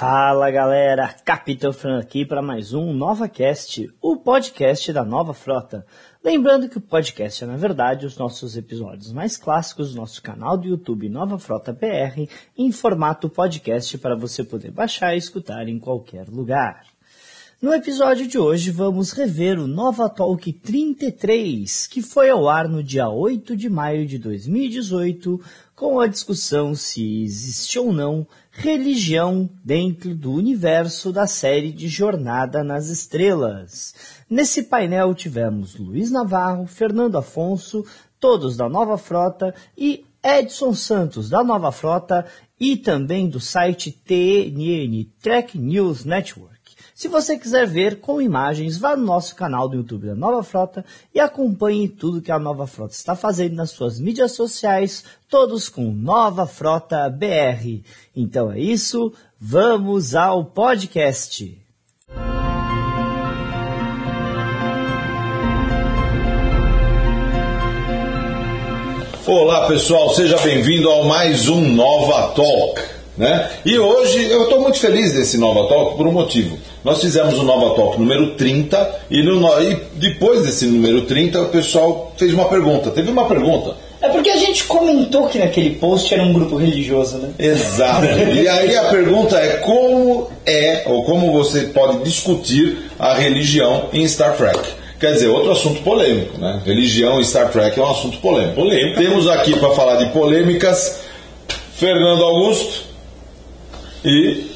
Fala galera, Capitão Fran aqui para mais um NovaCast, o podcast da Nova Frota. Lembrando que o podcast é, na verdade, os nossos episódios mais clássicos do nosso canal do YouTube Nova Frota BR em formato podcast para você poder baixar e escutar em qualquer lugar. No episódio de hoje vamos rever o Nova Talk 33, que foi ao ar no dia 8 de maio de 2018, com a discussão se existe ou não religião dentro do universo da série de Jornada nas Estrelas. Nesse painel tivemos Luiz Navarro, Fernando Afonso, todos da Nova Frota e Edson Santos da Nova Frota e também do site TNN Track News Network. Se você quiser ver com imagens, vá no nosso canal do YouTube da Nova Frota e acompanhe tudo que a Nova Frota está fazendo nas suas mídias sociais, todos com Nova Frota BR. Então é isso, vamos ao podcast. Olá pessoal, seja bem-vindo ao mais um Nova Talk. Né? E hoje eu estou muito feliz desse Nova Talk por um motivo. Nós fizemos o Nova Talk número 30 e, no, e depois desse número 30 o pessoal fez uma pergunta. Teve uma pergunta. É porque a gente comentou que naquele post era um grupo religioso, né? Exato. e aí a pergunta é como é ou como você pode discutir a religião em Star Trek. Quer dizer, outro assunto polêmico, né? Religião em Star Trek é um assunto polêmico. Polêmica. Temos aqui para falar de polêmicas Fernando Augusto e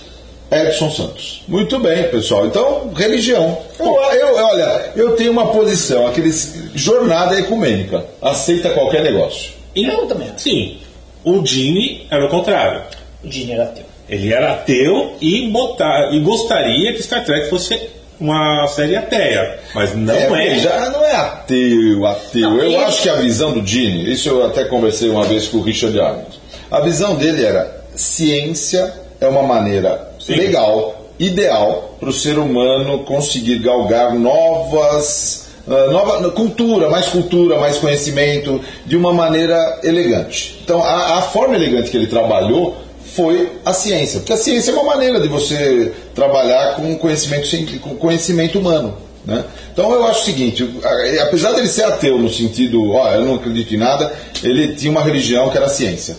Edson Santos. Muito bem, pessoal. Então, religião. Eu, eu, olha, eu tenho uma posição, aqueles jornada ecumênica. Aceita qualquer negócio. E eu também. Sim. O Gene era o contrário. O Gene era ateu. Ele era ateu e, botar, e gostaria que Star Trek fosse uma série ateia. Mas não é. é. Já não é ateu, ateu. Não, eu acho que a visão do Gene, isso eu até conversei uma vez com o Richard Arnold. A visão dele era ciência é uma maneira Sim. legal, ideal para o ser humano conseguir galgar novas Uh, nova cultura, mais cultura, mais conhecimento, de uma maneira elegante. Então, a, a, forma elegante que ele trabalhou foi a ciência, porque a ciência é uma maneira de você trabalhar com conhecimento, com conhecimento humano. Né? Então, eu acho o seguinte: apesar dele ser ateu no sentido, ó, eu não acredito em nada, ele tinha uma religião que era a ciência.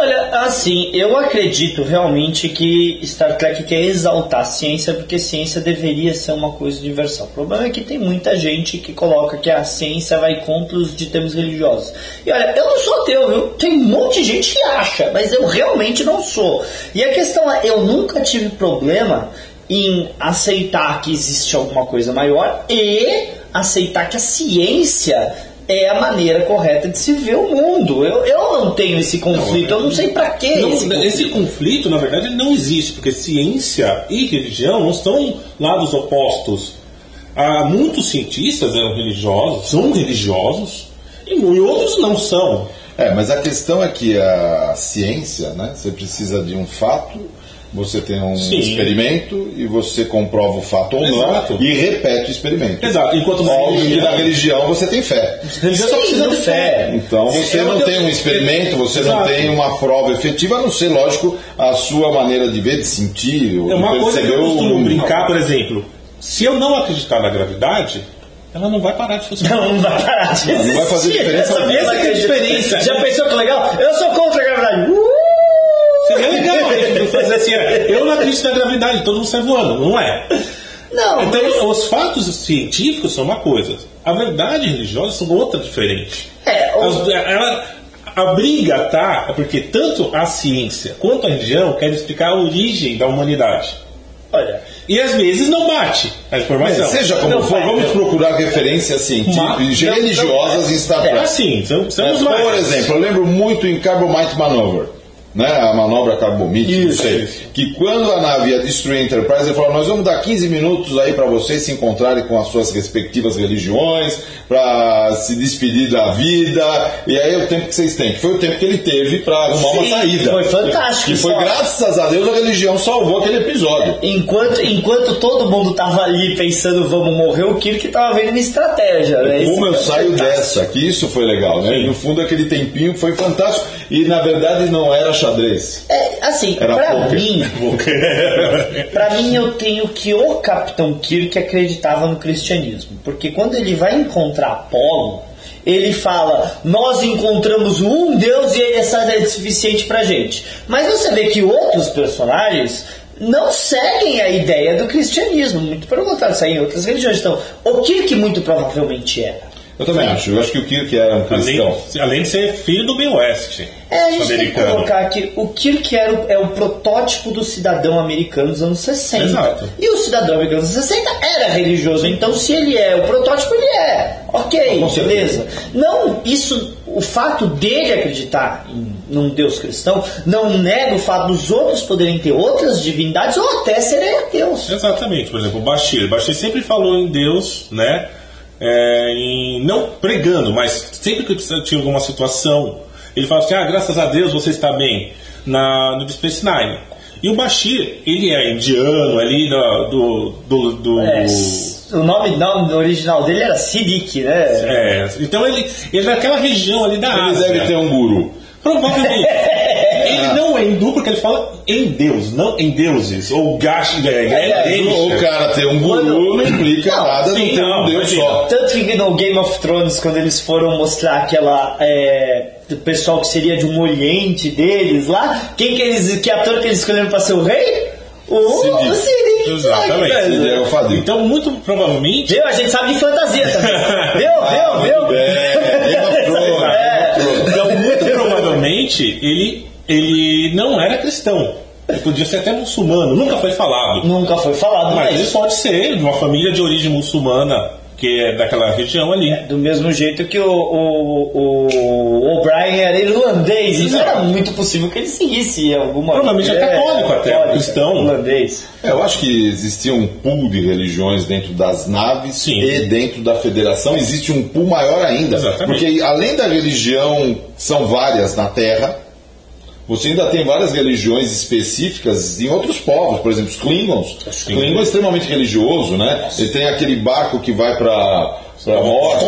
Olha, assim, eu acredito realmente que Star Trek quer exaltar a ciência porque ciência deveria ser uma coisa universal. O problema é que tem muita gente que coloca que a ciência vai contra os ditames religiosos. E olha, eu não sou ateu, viu? Tem um monte de gente que acha, mas eu realmente não sou. E a questão é, eu nunca tive problema em aceitar que existe alguma coisa maior e aceitar que a ciência é a maneira correta de se ver o mundo. Eu, eu não tenho esse conflito, não, eu não sei para que esse, conflito. esse conflito, na verdade, não existe, porque ciência e religião não estão lados opostos. Há muitos cientistas eram religiosos, são religiosos, e outros não são. É, mas a questão é que a ciência, né, você precisa de um fato você tem um Sim. experimento e você comprova o fato ou Exato. não e repete o experimento. Exato. Enquanto Óbvio religião... na religião você tem fé. Religião só precisa de fé. Então você não tem um experimento, você Exato. não tem uma prova efetiva, a não ser, lógico, a sua maneira de ver, de sentir. É uma coisa que eu costumo brincar, por exemplo. Se eu não acreditar na gravidade, ela não vai parar de funcionar. Não, não vai parar de Não, não vai fazer diferença. Essa, essa é a diferença. Já pensou que legal? Eu sou contra a gravidade. Uh! Seria legal fazer assim, eu não acredito na gravidade, todo mundo sai voando, não é? Não. Então, mas... os fatos científicos são uma coisa, a verdade religiosa são outra diferente. É, o... ela, a briga tá é porque tanto a ciência quanto a religião querem explicar a origem da humanidade. Olha. E às vezes não bate a informação. É, seja como não, for, vamos não. procurar referências científicas religiosas em Star Trek. É assim, são, é, Por exemplo, eu lembro muito em Carbomite Maneuver né, a manobra carbomite, não sei, isso. que quando a nave ia destruir a Enterprise, ele falou: Nós vamos dar 15 minutos aí para vocês se encontrarem com as suas respectivas religiões, para se despedir da vida, e aí é o tempo que vocês têm. Que foi o tempo que ele teve para arrumar Sim, uma saída. Foi fantástico. E foi só. graças a Deus a religião salvou aquele episódio. Enquanto, enquanto todo mundo tava ali pensando, vamos morrer, o Kirk tava vendo uma estratégia. Né? Como eu saio fantástico. dessa? Que isso foi legal, né? No fundo, aquele tempinho foi fantástico. E na verdade não era chamado xadrez. É, assim, Era pra poker. mim, pra mim eu tenho que o Capitão Kirk acreditava no cristianismo. Porque quando ele vai encontrar Apolo, ele fala, nós encontramos um Deus e ele é suficiente pra gente. Mas você vê que outros personagens não seguem a ideia do cristianismo, muito pelo contrário, seguem outras religiões. Então, o Kirk muito provavelmente era. Eu também acho. Eu acho que o Kirk era um cristão. Além, além de ser filho do meio oeste. É, a gente tem que colocar que o Kirk era o, é o protótipo do cidadão americano dos anos 60. Exato. E o cidadão americano dos anos 60 era religioso, então se ele é o protótipo, ele é. Ok, Com certeza. beleza. Não, isso, o fato dele acreditar em num Deus cristão não nega o fato dos outros poderem ter outras divindades ou até serem ateus. Exatamente, por exemplo, o Bashir. Bashir sempre falou em Deus, né? É, em, não pregando, mas sempre que tinha alguma situação, ele falava assim: ah, graças a Deus você está bem na, no Deep Space Nine. E o Bashir, ele é indiano ali do. do, do, do- É, o nome não, original dele era Sidik, né? é, então ele, ele é daquela região ali da Ele Ásia. deve ter um guru. Provavelmente. ele não é hindu porque ele fala em Deus, não em deuses. Ou gash, é, é, é, O cara ter um guru não implica Não, nada, sim, não ter um Deus só. Tanto que no Game of Thrones, quando eles foram mostrar aquela. É, do pessoal que seria de um oriente deles lá, quem que eles. Que ator que eles escolheram pra ser o rei? O o Sidik. Exatamente. Sabe, Ele é. Então, muito provavelmente. Viu? A gente sabe de fantasia também. viu? Ah, viu? Viu? of Thrones, É. Game of Thrones. Então, muito provavelmente, ele, ele não era cristão. Ele podia ser até muçulmano, nunca foi falado. Nunca foi falado, Mas mas. ele pode ser de uma família de origem muçulmana, que é daquela região ali. Do mesmo jeito que o, o, o O'Brien era irlandês, então Exato. era muito possível que ele seguisse alguma Provavelmente é católico até, cristão. Irlandês. É, eu acho que existia um pool de religiões dentro das naves Sim. e dentro da federação existe um pool maior ainda. Exatamente. Porque além da religião, são várias na Terra, você ainda tem várias religiões específicas em outros povos, por exemplo, os Klingons. Os. Klingon é extremamente religioso, né? Ele tem aquele barco que vai para para morte,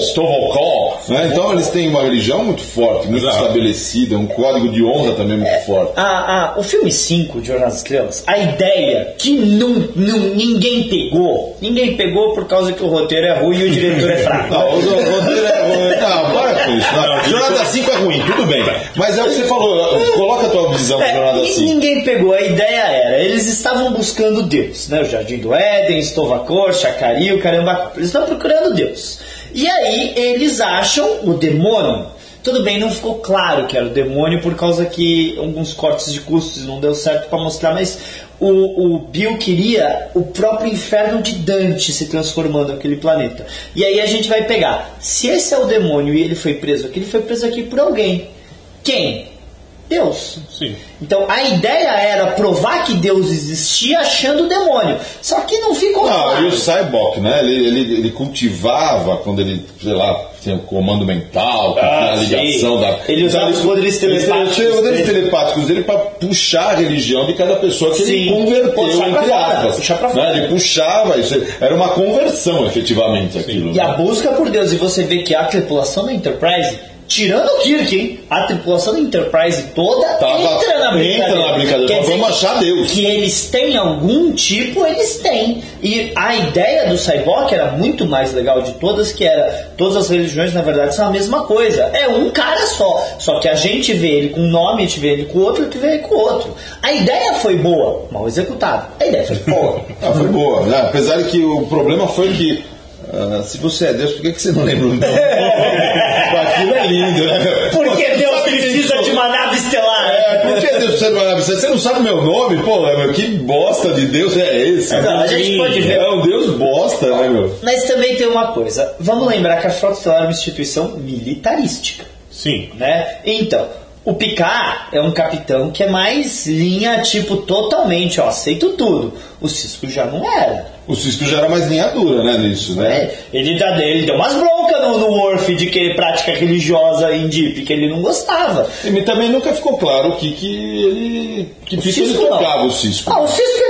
Stovokon, né? Então eles têm uma religião muito forte, muito Exato. estabelecida, um código de honra também muito forte. Ah, ah, o filme 5 de Jornada das Estrelas, a ideia que não, não, ninguém pegou, ninguém pegou por causa que o roteiro é ruim e o diretor é fraco. Não, o roteiro é ruim. Não, para com isso. Não. Não, Jornada 5 é ruim, tudo bem. Mas é o que você falou, coloca a tua visão É, Jornada e 5. ninguém pegou, a ideia era, eles estavam buscando Deus, né? O Jardim do Éden, Estovacor, Chacari, o caramba, eles estão procurando Deus. E aí eles acham o demônio. Tudo bem, não ficou claro que era o demônio por causa que alguns cortes de custos não deu certo para mostrar, mas o, o Bill queria o próprio inferno de Dante se transformando naquele planeta. E aí a gente vai pegar, se esse é o demônio e ele foi preso aqui, ele foi preso aqui por alguém. Quem? Deus. Sim. Então a ideia era provar que Deus existia achando o demônio. Só que não ficou Não, claro. e o Cyborg, né? Ele, ele, ele cultivava quando ele, sei lá, tinha o comando mental, Ah, a ligação sim. da. Ele usava os poderes telepáticos os poderes dele. telepáticos dele para puxar a religião de cada pessoa que Sim. ele converteu, Puxar entre fora, aspas. puxar pra Né? Ele puxava isso. Era uma conversão, efetivamente, aquilo. E a né? busca por Deus, e você vê que a tripulação da Enterprise, tirando o Kirk, hein? A tripulação da Enterprise toda Tava- entra na brincadeira. entra na brincadeira. Quer vamos achar Deus. Que eles têm algum tipo, eles têm. E a ideia do Cyborg era muito mais legal de todas, que era todas as religiões, na verdade, são a mesma coisa. É um cara só. Só que a gente vê ele com um nome, a gente vê ele com outro, a gente vê ele com outro. A ideia foi boa, mal executada. A ideia foi boa. Ah, foi boa, né? Apesar de que o problema foi que. ah, se você é Deus, por que, que você não lembra o nome? É lindo, né? Porque Pô, Deus precisa de uma nave estelar. É, por que Deus precisa de uma nave? Você não sabe meu nome? Pô, meu, que bosta de Deus é esse? Não, a gente pode ver. É um Deus bosta, né, meu? Mas também tem uma coisa. Vamos lembrar que a Frota Estelar é uma instituição militarística. Sim. né? Então, o Picard é um capitão que é mais linha, tipo, totalmente, ó, aceito tudo. O Cisco já não era. O Cisco já era mais linha dura, né, nisso, né? É, ele, dá, ele deu umas broncas no, no Worf de que prática religiosa Deep, que ele não gostava. E também nunca ficou claro o que, que ele. Que O pico ele Cisco não. tocava o Cisco. Ah, o Cisco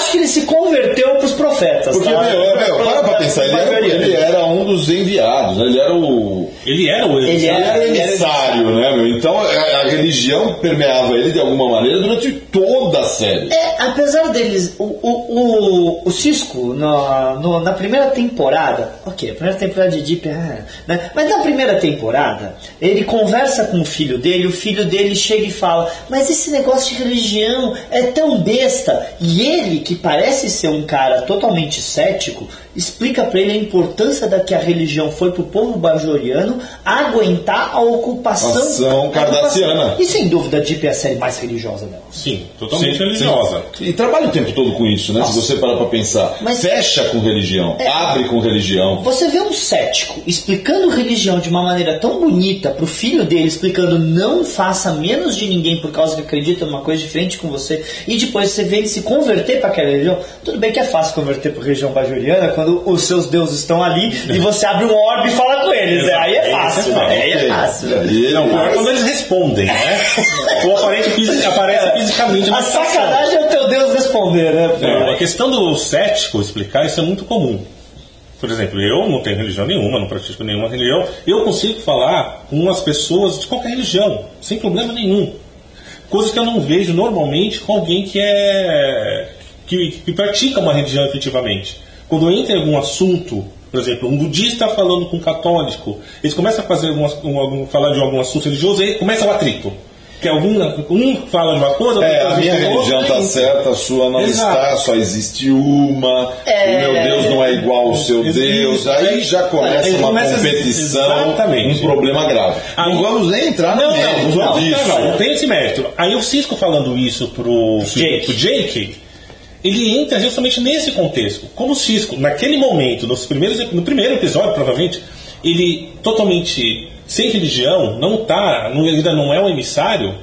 acho que ele se converteu pros profetas. Porque, tá? meu, meu, para pra pensar, ele era, ele era um dos enviados, né? ele era o. Ele era o Ele Ele era era emissário, né, meu? Então a, a religião permeava ele de alguma maneira durante toda a série. É, apesar deles, o, o, o, o Cisco, na, no- na primeira temporada, ok, a primeira temporada de Deep, ah, né? mas na primeira temporada, ele conversa com o filho dele, o filho dele chega e fala, mas esse negócio de religião é tão besta, e ele, que parece ser um cara totalmente cético, explica pra ele a importância da que a religião foi pro povo bajoriano aguentar a ocupação Ação a ocupação. cardassiana. E sem dúvida, Deep é a série mais religiosa dela. Sim, totalmente Sim, religiosa. sim. E trabalha o tempo todo com isso, né? Se você parar pra pensar. Mas- Fecha com religião, É. abre com religião. Você vê um cético explicando religião de uma maneira tão bonita pro filho dele, explicando não faça menos de ninguém por causa que acredita numa coisa diferente com você, e depois você vê ele se converter para religião. Tudo bem que é fácil converter para religião bajoriana quando os seus deuses estão ali e você abre um orbe e fala com eles. né? Aí é fácil, né? Aí é fácil. Não, pior é quando eles respondem, né? Ou aparece, fisi- aparece fisicamente. A sacanagem é o teu Deus responder, né? É, a questão do cético explicar isso é muito comum. Por exemplo, eu não tenho religião nenhuma, não pratico nenhuma religião. Eu consigo falar com as pessoas de qualquer religião, sem problema nenhum. Coisas que eu não vejo normalmente com alguém que é. Que, que pratica uma religião efetivamente. Quando entra em algum assunto, por exemplo, um budista falando com um católico, eles começam a fazer algumas, um, algum- falar de algum assunto religioso e aí começa o atrito. Que algum, um fala de uma coisa, É, outro a minha fala de outra, religião tá e- certa, a sua não Exato. está, só existe uma, É. o meu Deus não é igual ao seu. Deus, aí já começa Aí uma começa- competição, Exatamente. um problema grave. Aí- não vamos nem entrar no Não, mérito não, não, não, não tem esse mérito. Aí o Cisco falando isso pro Jake. pro Jake, ele entra justamente nesse contexto. Como o Cisco, naquele momento, nos primeiros, no primeiro episódio, provavelmente, ele totalmente sem religião, não tá, não- ainda não é um emissário,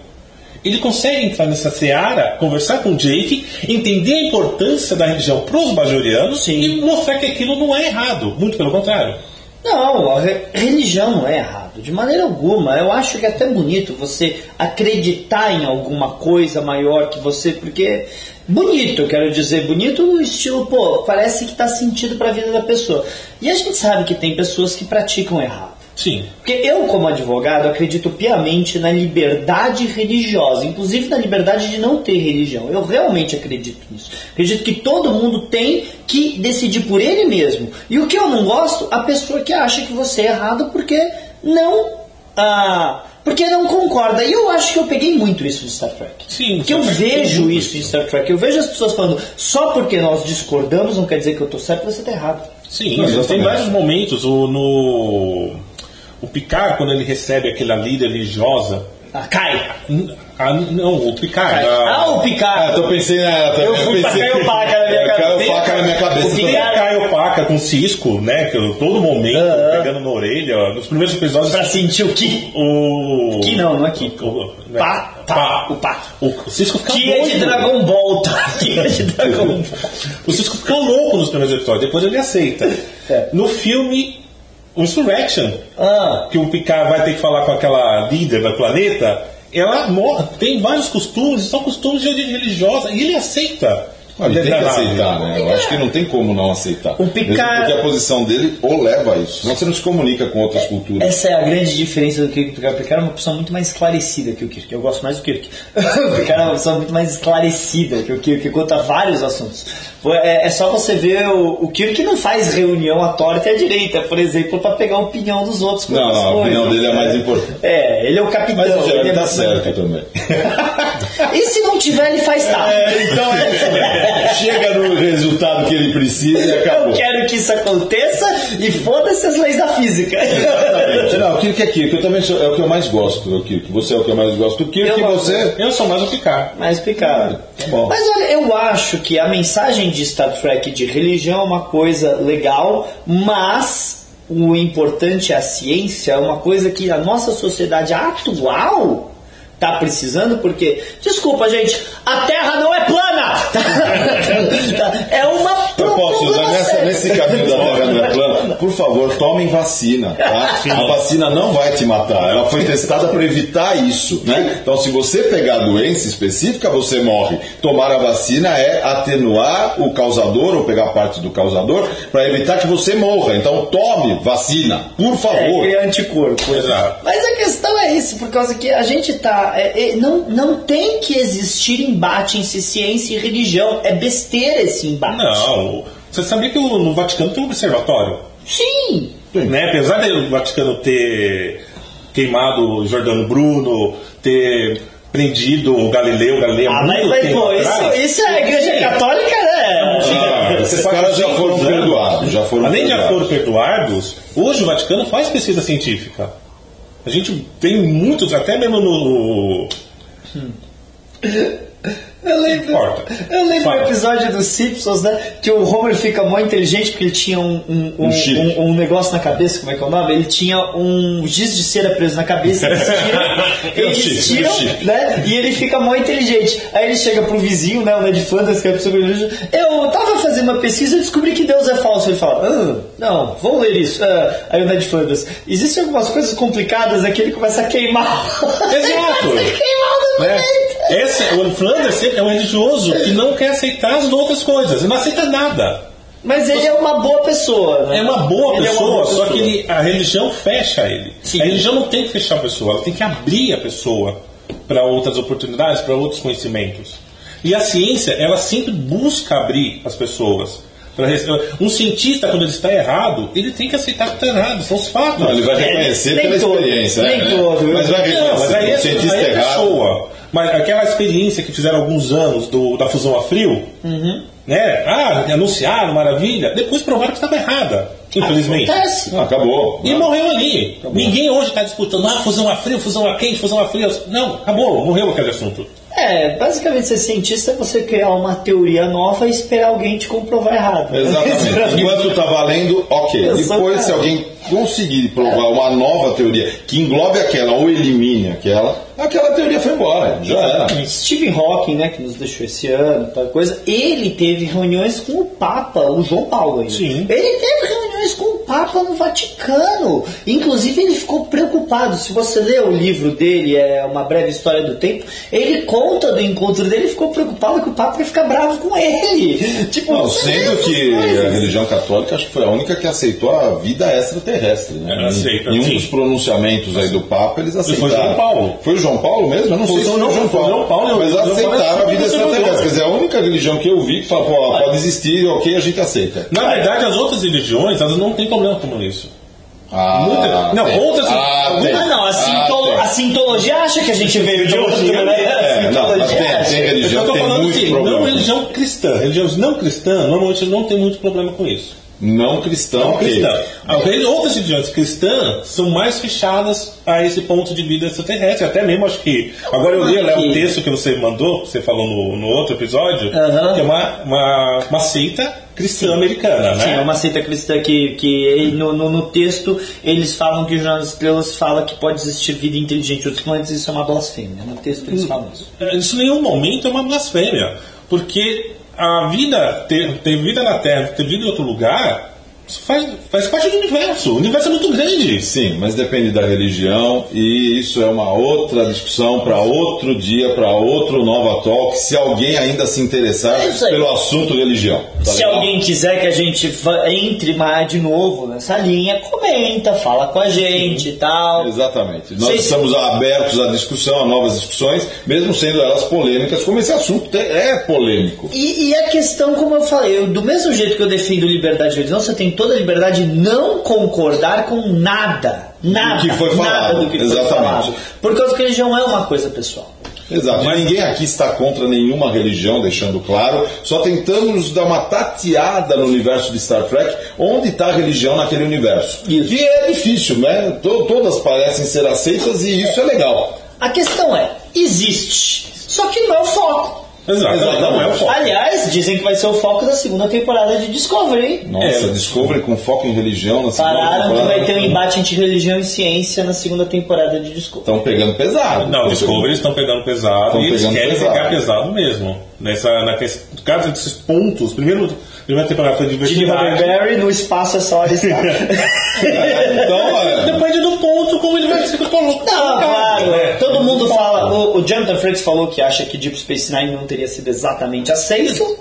ele consegue entrar nessa seara, conversar com o Jake, entender a importância da religião para os bajorianos Sim. e mostrar que aquilo não é errado. Muito pelo contrário. Não, a re- religião não é errado, de maneira alguma. Eu acho que é até bonito você acreditar em alguma coisa maior que você, porque bonito, quero dizer, bonito no estilo, pô, parece que tá sentido para a vida da pessoa. E a gente sabe que tem pessoas que praticam errado. Sim. Porque eu, como advogado, acredito piamente na liberdade religiosa, inclusive na liberdade de não ter religião. Eu realmente acredito nisso. Acredito que todo mundo tem que decidir por ele mesmo. E o que eu não gosto, a pessoa que acha que você é errado porque não. Ah, porque não concorda. E eu acho que eu peguei muito isso no Star Trek. Sim, Porque eu vejo isso em isso. Star Trek. Eu vejo as pessoas falando, só porque nós discordamos não quer dizer que eu estou certo, você está errado. Sim, Não, tem vários momentos. O, no, o Picard, quando ele recebe aquela líder religiosa. Ah, cai! a- não, o Picard. cai. a- Ah, o Picard! Ah, tô pensando, ah, Eu fui pra pensei, Caio Paca na minha cabeça. Caio Paca na minha cabeça. O também. Tem a Caio Paca com Cisco, né? Que eu- todo momento Aham. pegando na orelha. Nos primeiros episódios. Pra sentir o que? O. Que não, não é que. O, né, Pá, pá, o pá. O, Cisco fica Que é de. Dragon Ball, tá? Que é de Dragon Ball. O Cisco fica louco nos primeiros episódios, depois ele aceita. É. No filme o Insurrection, Ah, que o Picard vai ter que falar com aquela líder do planeta, ela morre, tem vários costumes, são costumes de origem religiosa, e ele aceita. Ah, Ele tem que aceitar, né? Eu acho que não tem como não aceitar. O Picard- Porque a posição dele o leva a isso. Senão você não se comunica com outras culturas. essa é a grande diferença do Kirk. Porque o Picard é uma pessoa muito mais esclarecida que o Kirk. Eu gosto mais do Kirk. o Picard é uma pessoa muito mais esclarecida que o Kirk, que conta vários assuntos. É, é só você ver o, o Kirk não faz reunião à torta e à direita, por exemplo, para pegar a opinião dos outros. Não, não, a opinião dele é mais importante. É, ele é o capitão. Mas o ele Jeremy é tá certo também. E se não tiver, ele faz tá. então é, chega no resultado que ele precisa e Eu acabou. quero que isso aconteça e foda-se as leis da física. Exatamente. Não, o Kirk é Kirk. Eu também sou, é o que eu mais gosto do Kirk. Você é o que eu mais gosto do Kirk Eu e você. Eu sou mais o Picard. Mais picado. Tá bom. Mas olha, eu acho que a mensagem de Star Trek de religião é uma coisa legal, mas o importante é a ciência, é uma coisa que a nossa sociedade atual tá precisando, porque, desculpa, gente, a Terra não é plana! é uma Eu posso usar problema nessa, nesse esse caminho da Terra não é plana, por favor, tomem vacina, tá? A vacina não vai te matar. Ela foi testada para evitar isso, né? Então, se você pegar a doença específica, você morre. Tomar a vacina é atenuar o causador ou pegar parte do causador para evitar que você morra. Então, tome vacina, por É, favor. criar anticorpo. Exato. Mas a questão é isso, por causa que a gente tá. é, é, não, não tem que existir embate entre ciência e religião. É besteira esse embate. Não. Você sabia que no Vaticano tem um observatório? Sim! Né? Apesar do Vaticano ter queimado o Jordano Bruno, ter prendido o Galileu, o Galileu há Ah, mas, muito mas, pô, isso, isso é a igreja Sim. católica, né? Ah, esses caras já foram anos. perdoados, já foram Além de já foram perdoados, hoje o Vaticano faz pesquisa científica. A gente tem muitos, até mesmo no. Eu lembro, eu lembro Fala. episódio dos Simpsons, né? Que o Homer fica mó inteligente porque ele tinha um, um, um, Um um- um negócio na cabeça, como é que é o nome? Ele tinha um giz de cera preso na cabeça, eles tiram, eles chip, tiram o chip. né? E ele fica mó inteligente. Aí ele chega pro vizinho, né? O Ned Flanders, que é a pessoa eu tava fazendo uma pesquisa e descobri que Deus é falso. Ele fala, ah, não, vamos ler isso. Ah, aí o Ned Flanders, existem algumas coisas complicadas aqui, ele começa a queimar. Exato. queimar o Né? Esse, o Flanders é um religioso que não quer aceitar as outras coisas, ele não aceita nada. Mas ele é uma boa pessoa, né? É uma boa Ele é pessoa, uma boa só que pessoa. ele- a religião fecha ele. Sim. A religião não tem que fechar a pessoa, ela tem que abrir a pessoa para outras oportunidades, para outros conhecimentos. E a ciência, ela sempre busca abrir as pessoas. Um cientista, quando ele está errado, ele tem que aceitar que está errado, são os fatos. Não, ele vai reconhecer nem pela todo, experiência. nem né? todo, viu? Mas vai Não, reconhecer. mas aí, o é- cientista aí é errado. pessoa. Mas aquela experiência que fizeram há alguns anos do, da fusão a frio, Uhum. né? Ah, anunciaram, maravilha. Depois provaram que estava errada, infelizmente. Acontece. Não, acabou. E morreu ali. Ninguém hoje está disputando, ah, fusão a frio, fusão a quente, fusão a frio. Não, acabou, morreu aquele assunto. É, basicamente ser cientista é você criar uma teoria nova e esperar alguém te comprovar errado. Exatamente. Enquanto tá valendo, ok. Exatamente. Depois, se alguém conseguir provar uma nova teoria que englobe aquela ou elimine aquela, aquela teoria foi embora. Já era. Stephen Hawking, né, que nos deixou esse ano, tal coisa, ele teve reuniões com o Papa, o João Paulo ainda. Sim. Ele teve reuniões com o Papa no Vaticano. Inclusive, ele ficou preocupado. Se você ler o livro dele, é uma breve história do tempo, ele conta do encontro dele e ficou preocupado que o Papa ia ficar bravo com ele. Tipo, Não, sendo que coisas. a religião católica acho que foi a única que aceitou a vida extraterrestre. Né? Ela aceita, em um sim. dos pronunciamentos aí do Papa, eles foi aceitaram. João Paulo. Foi o João Paulo mesmo? Eu não sei se foi não, o João foi Paulo. João Paulo, mas Paulo aceitaram é a vida extraterrestre. Quer dizer, a única religião que eu vi que fala, pô, pode existir, ok, a gente aceita. Na verdade, as outras religiões, elas não têm problema com isso. Ah, Muita- não, tem. outras- Ah, tem. Ah, não, a, Ah, sintolo- tem. a sintologia acha que a gente veio de outro, né? A É, não, mas tem, tem Eu religião tô que tem falando muito assim, problema. não religião cristã. Religiões não cristã, normalmente não tem muito problema com isso. Não cristão, Não ok. cristã. Ah, Outras religiões cristãs são mais fechadas a esse ponto de vida extraterrestre. Até mesmo acho que. Agora eu li Léo, o texto que você mandou, que você falou no, no outro episódio, que é uma, uma, uma seita cristã americana, Sim, é né? uma seita cristã que, que no, no, no texto eles falam que o Jornal das Estrelas fala que pode existir vida inteligente outros planetas, isso é uma blasfêmia. No texto eles falam isso. Isso em nenhum momento é uma blasfêmia. Porque a vida, ter, ter vida na Terra, ter vida em outro lugar, isso faz, faz parte do universo. O universo é muito grande. Sim, mas depende da religião e isso é uma outra discussão para outro dia, para outro Nova Talk, se alguém ainda se interessar É pelo assunto religião. tá Se legal? alguém quiser que a gente entre mais de novo nessa linha, comenta, fala com a gente e tal. Exatamente. Nós Vocês- estamos abertos à discussão, a novas discussões, mesmo sendo elas polêmicas, como esse assunto te- é polêmico. E, e a questão, como eu falei, eu- do mesmo jeito que eu defendo liberdade de religião, você tem toda a liberdade de não concordar com nada. Nada. que foi falado, Nada do que foi exatamente. falado. Por causa que a religião é uma coisa pessoal. Exato. Mas ninguém aqui está contra nenhuma religião, deixando claro. Só tentamos dar uma tateada no universo de Star Trek, onde está a religião naquele universo. Isso. E é difícil, né? To- Todas parecem ser aceitas e isso é legal. A questão é, existe. Só que não é o foco. Exato. Não é o foco. Aliás, dizem que vai ser o foco da segunda temporada de Discovery. hein? Nossa, É. Discovery com foco em religião na segunda Pararam que temporada. vai ter um embate entre religião e ciência na segunda temporada de Discovery. Estão pegando pesado. Não, Discovery estão pegando pesado Tão e eles pegando querem pesado. pegar pesado mesmo. Nessa, na cada desses pontos, primeiro, Primeira temporada foi Gene diversidade. Roddenberry no espaço é só arriscar. Então, é, Depende do ponto como ele vai ser colocado. Não, claro. né? Todo mundo fala. O, o Jonathan Frakes falou que acha que Deep Space Nine não teria sido exatamente aceito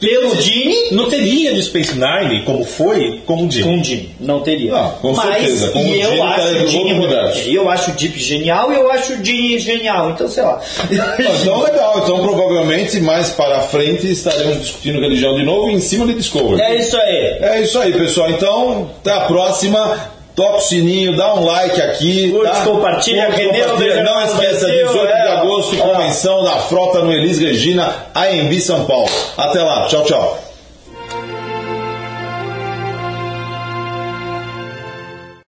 pelo Gene. Não teria de Space Nine como foi, como o Jim. Com o Gene, não teria. Não, com Mas, certeza. Com o e eu Gene, tá acho em o Gene universo. eu acho o Deep genial e eu acho o Gene genial. Então, sei lá. Então legal, então provavelmente mais para frente estaremos discutindo religião de novo em cima de Discovery. É isso aí. É isso aí, pessoal. Então, até a próxima. Toca o sininho, dá um like aqui. Curte, tá? compartilha, Curte, compartilha. Almeida Não esqueça, Brasil, 18 de é. agosto, convenção da frota no Elis Regina, AMB São Paulo. Até lá, tchau, tchau.